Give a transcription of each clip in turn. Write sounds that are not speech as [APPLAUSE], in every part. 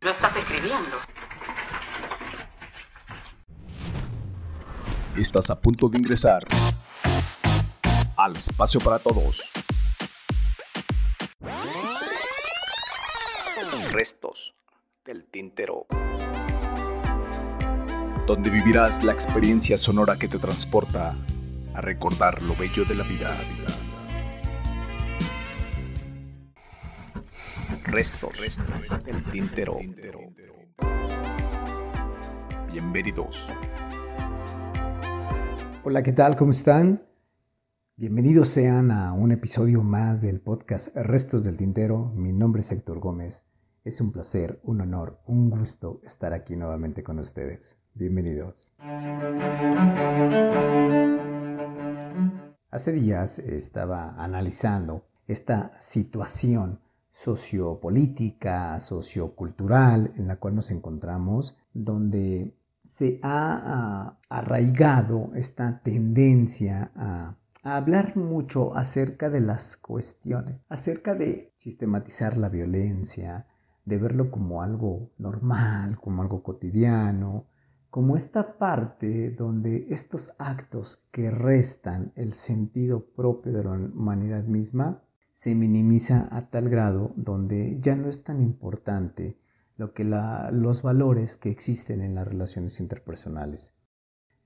Lo estás escribiendo. Estás a punto de ingresar al espacio para todos. Restos del tintero. Donde vivirás la experiencia sonora que te transporta a recordar lo bello de la vida. Restos del tintero. Bienvenidos. Hola, ¿qué tal? ¿Cómo están? Bienvenidos sean a un episodio más del podcast Restos del Tintero. Mi nombre es Héctor Gómez. Es un placer, un honor, un gusto estar aquí nuevamente con ustedes. Bienvenidos. Hace días estaba analizando esta situación sociopolítica, sociocultural en la cual nos encontramos, donde se ha arraigado esta tendencia a, a, hablar mucho acerca de las cuestiones, acerca de sistematizar la violencia, de verlo como algo normal, como algo cotidiano, como esta parte donde estos actos que restan el sentido propio de la humanidad misma se minimiza a tal grado donde ya no es tan importante lo que los valores que existen en las relaciones interpersonales.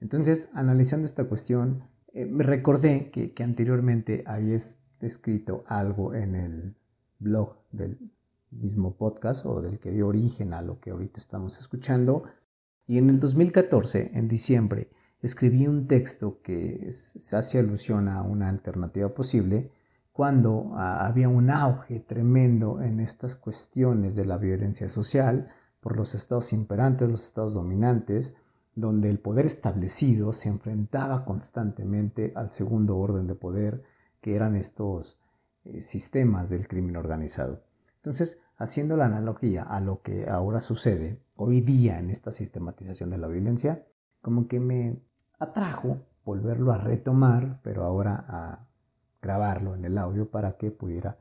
Entonces, analizando esta cuestión, eh, me recordé que, que, anteriormente había escrito algo en el blog del mismo podcast o del que dio origen a lo que ahorita estamos escuchando. Y en el 2014, en diciembre, escribí un texto que se hace alusión a una alternativa posible cuando ah, había un auge tremendo en estas cuestiones de la violencia social por los estados imperantes, los estados dominantes, donde el poder establecido se enfrentaba constantemente al segundo orden de poder, que eran estos eh, sistemas del crimen organizado. Entonces, haciendo la analogía a lo que ahora sucede hoy día en esta sistematización de la violencia, como que me atrajo volverlo a retomar, pero ahora a grabarlo en el audio para que pudiera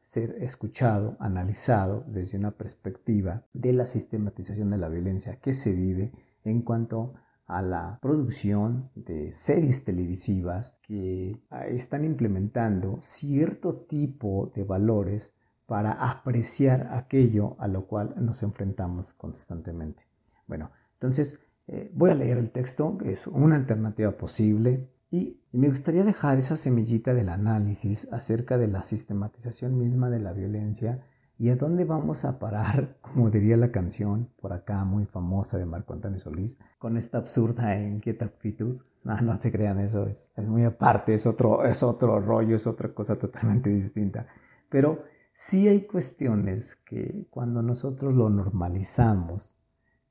ser escuchado, analizado desde una perspectiva de la sistematización de la violencia que se vive en cuanto a la producción de series televisivas que ah, están implementando cierto tipo de valores para apreciar aquello a lo cual nos enfrentamos constantemente. Bueno, entonces eh, voy a leer el texto, es una alternativa posible y, me gustaría dejar esa semillita del análisis acerca de la sistematización misma de la violencia y a dónde vamos a parar, [LAUGHS] como diría la canción por acá muy famosa de Marco Antonio Solís, con esta absurda e inquieta actitud. No, no se crean, eso es, es muy aparte, es otro, es otro rollo, es otra cosa totalmente distinta. Pero sí hay cuestiones que cuando nosotros lo normalizamos,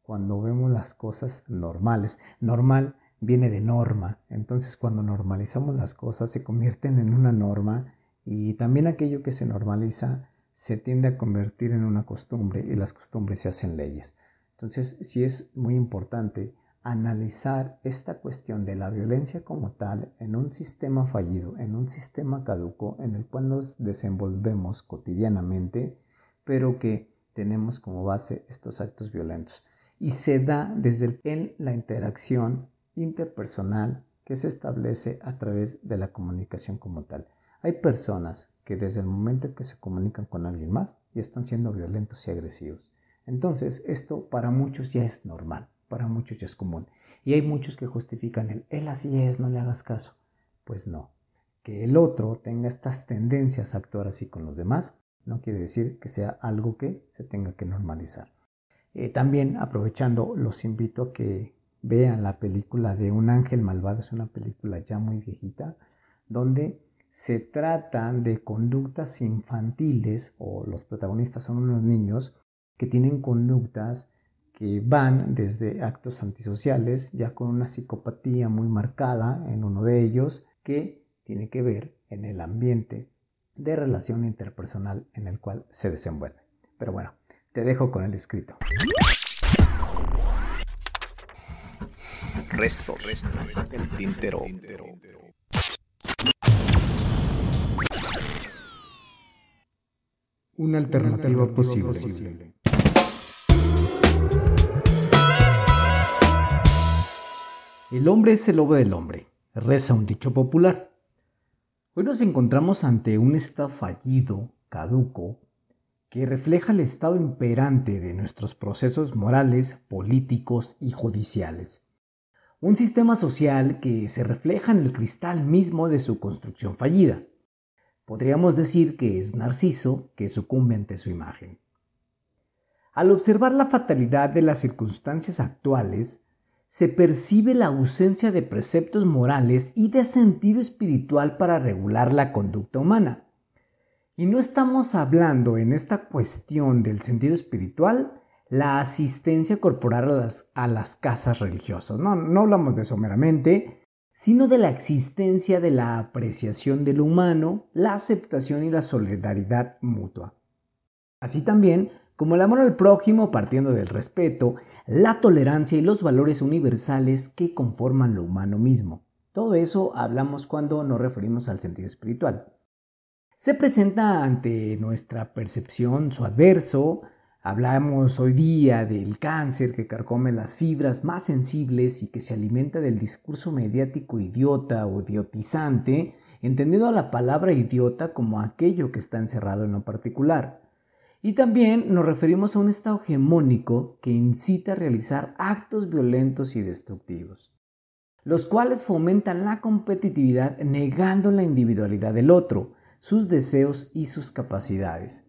cuando vemos las cosas normales, normal viene de norma. Entonces cuando normalizamos las cosas se convierten en una norma y también aquello que se normaliza se tiende a convertir en una costumbre y las costumbres se hacen leyes. Entonces sí es muy importante analizar esta cuestión de la violencia como tal en un sistema fallido, en un sistema caduco en el cual nos desenvolvemos cotidianamente, pero que tenemos como base estos actos violentos. Y se da desde en la interacción interpersonal que se establece a través de la comunicación como tal. Hay personas que desde el momento que se comunican con alguien más ya están siendo violentos y agresivos. Entonces esto para muchos ya es normal, para muchos ya es común. Y hay muchos que justifican el, él así es, no le hagas caso. Pues no, que el otro tenga estas tendencias a actuar así con los demás no quiere decir que sea algo que se tenga que normalizar. Eh, también aprovechando, los invito a que vean la película de Un ángel malvado, es una película ya muy viejita, donde se tratan de conductas infantiles o los protagonistas son unos niños que tienen conductas que van desde actos antisociales, ya con una psicopatía muy marcada en uno de ellos, que tiene que ver en el ambiente de relación interpersonal en el cual se desenvuelve. Pero bueno, te dejo con el escrito. Resto, resto, el tintero. Una alternativa posible. El hombre es el lobo del hombre, reza un dicho popular. Hoy nos encontramos ante un estado fallido, caduco, que refleja el estado imperante de nuestros procesos morales, políticos y judiciales. Un sistema social que se refleja en el cristal mismo de su construcción fallida. Podríamos decir que es Narciso que sucumbe ante su imagen. Al observar la fatalidad de las circunstancias actuales, se percibe la ausencia de preceptos morales y de sentido espiritual para regular la conducta humana. Y no estamos hablando en esta cuestión del sentido espiritual la asistencia corporal a las, a las casas religiosas. No, no hablamos de eso meramente, sino de la existencia de la apreciación de lo humano, la aceptación y la solidaridad mutua. Así también como el amor al prójimo partiendo del respeto, la tolerancia y los valores universales que conforman lo humano mismo. Todo eso hablamos cuando nos referimos al sentido espiritual se presenta ante nuestra percepción su adverso. Hablamos hoy día del cáncer que carcome las fibras más sensibles y que se alimenta del discurso mediático idiota o idiotizante, entendiendo la palabra idiota como aquello que está encerrado en lo particular. Y también nos referimos a un estado hegemónico que incita a realizar actos violentos y destructivos, los cuales fomentan la competitividad negando la individualidad del otro, sus deseos y sus capacidades.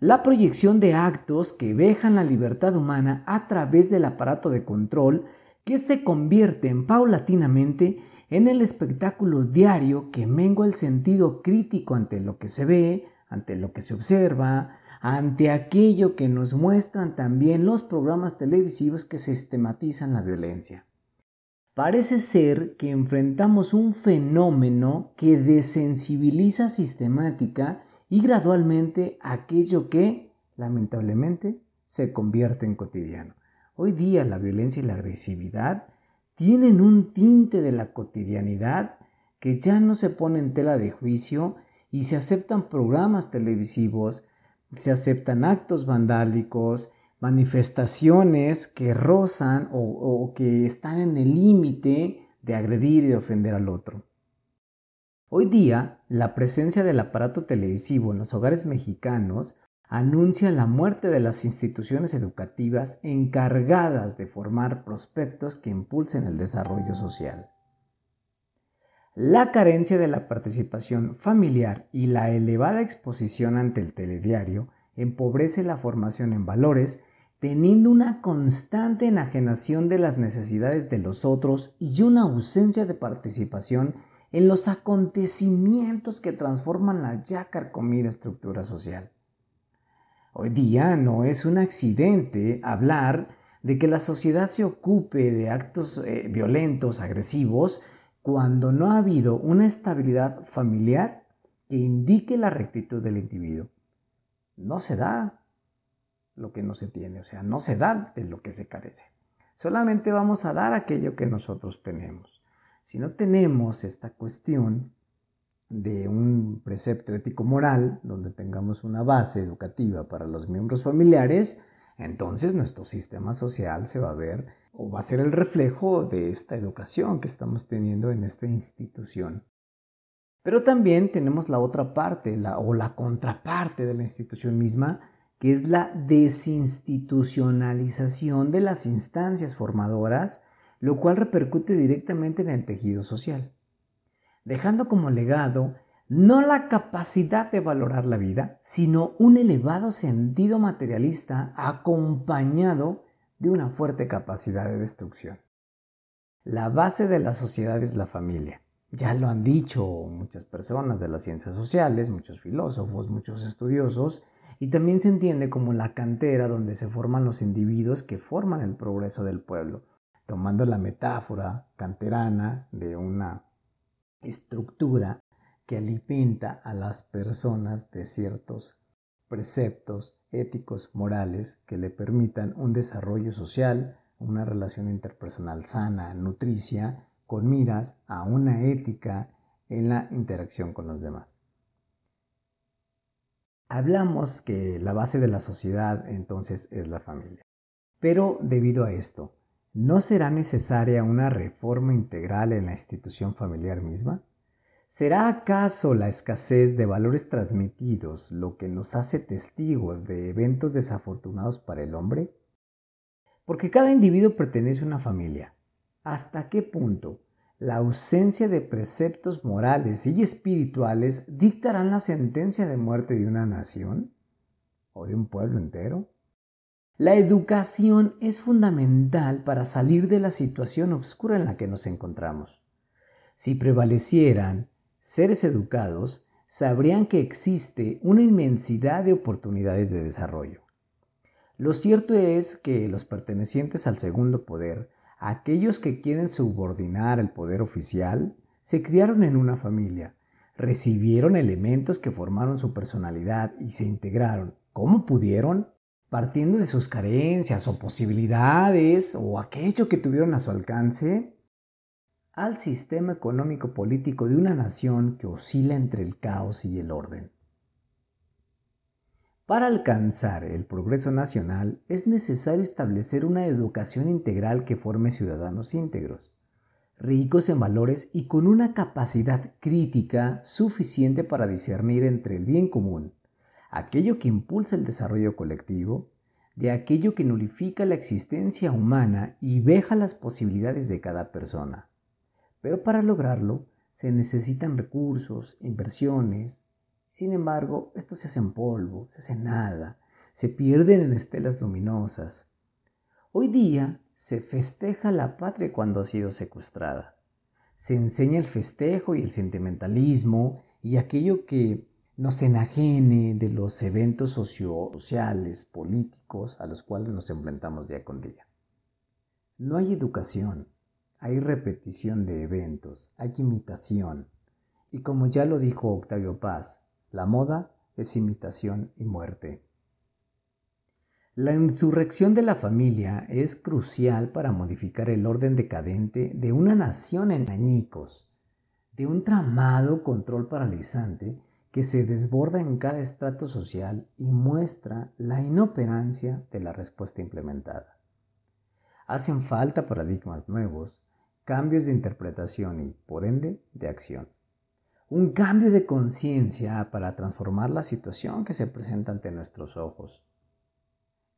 La proyección de actos que vejan la libertad humana a través del aparato de control que se convierten paulatinamente en el espectáculo diario que mengua el sentido crítico ante lo que se ve, ante lo que se observa, ante aquello que nos muestran también los programas televisivos que sistematizan la violencia. Parece ser que enfrentamos un fenómeno que desensibiliza sistemática y gradualmente aquello que, lamentablemente, se convierte en cotidiano. Hoy día la violencia y la agresividad tienen un tinte de la cotidianidad que ya no se pone en tela de juicio y se aceptan programas televisivos, se aceptan actos vandálicos, manifestaciones que rozan o, que están en el límite de agredir y de ofender al otro. Hoy día, la presencia del aparato televisivo en los hogares mexicanos anuncia la muerte de las instituciones educativas encargadas de formar prospectos que impulsen el desarrollo social. La carencia de la participación familiar y la elevada exposición ante el telediario empobrece la formación en valores teniendo una constante enajenación de las necesidades de los otros y una ausencia de participación en los acontecimientos que transforman la ya carcomida estructura social. Hoy día no es un accidente hablar de que la sociedad se ocupe de actos eh, violentos, agresivos, cuando no ha habido una estabilidad familiar que indique la rectitud del individuo. No se da lo que no se tiene, o sea, no se da de lo que se carece. Solamente vamos a dar aquello que nosotros tenemos. Si no tenemos esta cuestión de un precepto ético-moral donde tengamos una base educativa para los miembros familiares, entonces nuestro sistema social se va a ver o va a ser el reflejo de esta educación que estamos teniendo en esta institución. Pero también tenemos la otra parte la, o la contraparte de la institución misma, que es la desinstitucionalización de las instancias formadoras, lo cual repercute directamente en el tejido social, dejando como legado no la capacidad de valorar la vida, sino un elevado sentido materialista acompañado de una fuerte capacidad de destrucción. La base de la sociedad es la familia. Ya lo han dicho muchas personas de las ciencias sociales, muchos filósofos, muchos estudiosos, y también se entiende como la cantera donde se forman los individuos que forman el progreso del pueblo, tomando la metáfora canterana de una estructura que alimenta a las personas de ciertos preceptos éticos, morales, que le permitan un desarrollo social, una relación interpersonal sana, nutricia, con miras a una ética en la interacción con los demás. Hablamos que la base de la sociedad entonces es la familia. Pero debido a esto, ¿no será necesaria una reforma integral en la institución familiar misma? ¿Será acaso la escasez de valores transmitidos lo que nos hace testigos de eventos desafortunados para el hombre? Porque cada individuo pertenece a una familia. ¿Hasta qué punto la ausencia de preceptos morales y espirituales dictarán la sentencia de muerte de una nación o de un pueblo entero? La educación es fundamental para salir de la situación oscura en la que nos encontramos. Si prevalecieran seres educados sabrían que existe una inmensidad de oportunidades de desarrollo. Lo cierto es que los pertenecientes al segundo poder, aquellos que quieren subordinar el poder oficial, se criaron en una familia, recibieron elementos que formaron su personalidad y se integraron, como pudieron, partiendo de sus carencias o posibilidades o aquello que tuvieron a su alcance, al sistema económico político de una nación que oscila entre el caos y el orden. Para alcanzar el progreso nacional es necesario establecer una educación integral que forme ciudadanos íntegros, ricos en valores y con una capacidad crítica suficiente para discernir entre el bien común, aquello que impulsa el desarrollo colectivo, de aquello que nulifica la existencia humana y veja las posibilidades de cada persona. Pero para lograrlo se necesitan recursos, inversiones. Sin embargo, esto se hace en polvo, se hace nada, se pierden en estelas luminosas. Hoy día se festeja la patria cuando ha sido secuestrada. Se enseña el festejo y el sentimentalismo y aquello que nos enajene de los eventos sociales, políticos a los cuales nos enfrentamos día con día. No hay educación, hay repetición de eventos, hay imitación. Y como ya lo dijo Octavio Paz, la moda es imitación y muerte. La insurrección de la familia es crucial para modificar el orden decadente de una nación en añicos, de un tramado control paralizante que se desborda en cada estrato social y muestra la inoperancia de la respuesta implementada. Hacen falta paradigmas nuevos, cambios de interpretación y, por ende, de acción. Un cambio de conciencia para transformar la situación que se presenta ante nuestros ojos.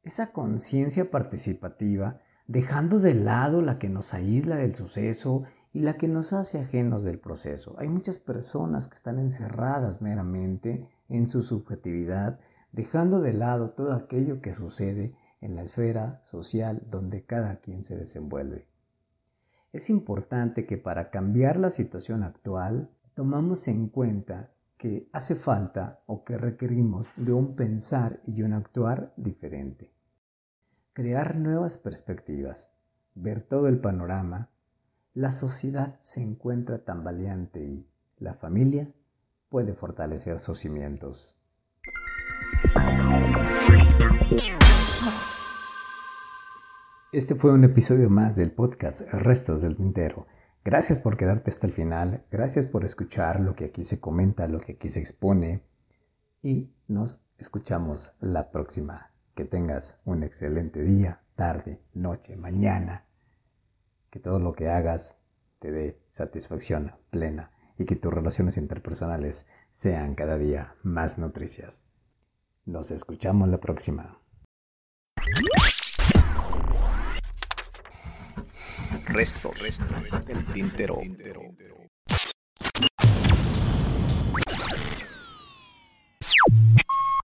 Esa conciencia participativa, dejando de lado la que nos aísla del suceso y la que nos hace ajenos del proceso. Hay muchas personas que están encerradas meramente en su subjetividad, dejando de lado todo aquello que sucede en la esfera social donde cada quien se desenvuelve. Es importante que para cambiar la situación actual tomamos en cuenta que hace falta o que requerimos de un pensar y un actuar diferente. Crear nuevas perspectivas, ver todo el panorama. La sociedad se encuentra tambaleante y la familia puede fortalecer sus cimientos. Este fue un episodio más del podcast Restos del Tintero. Gracias por quedarte hasta el final, gracias por escuchar lo que aquí se comenta, lo que aquí se expone y nos escuchamos la próxima. Que tengas un excelente día, tarde, noche, mañana. Que todo lo que hagas te dé satisfacción plena y que tus relaciones interpersonales sean cada día más nutricias. Nos escuchamos la próxima. restos, restos del tintero.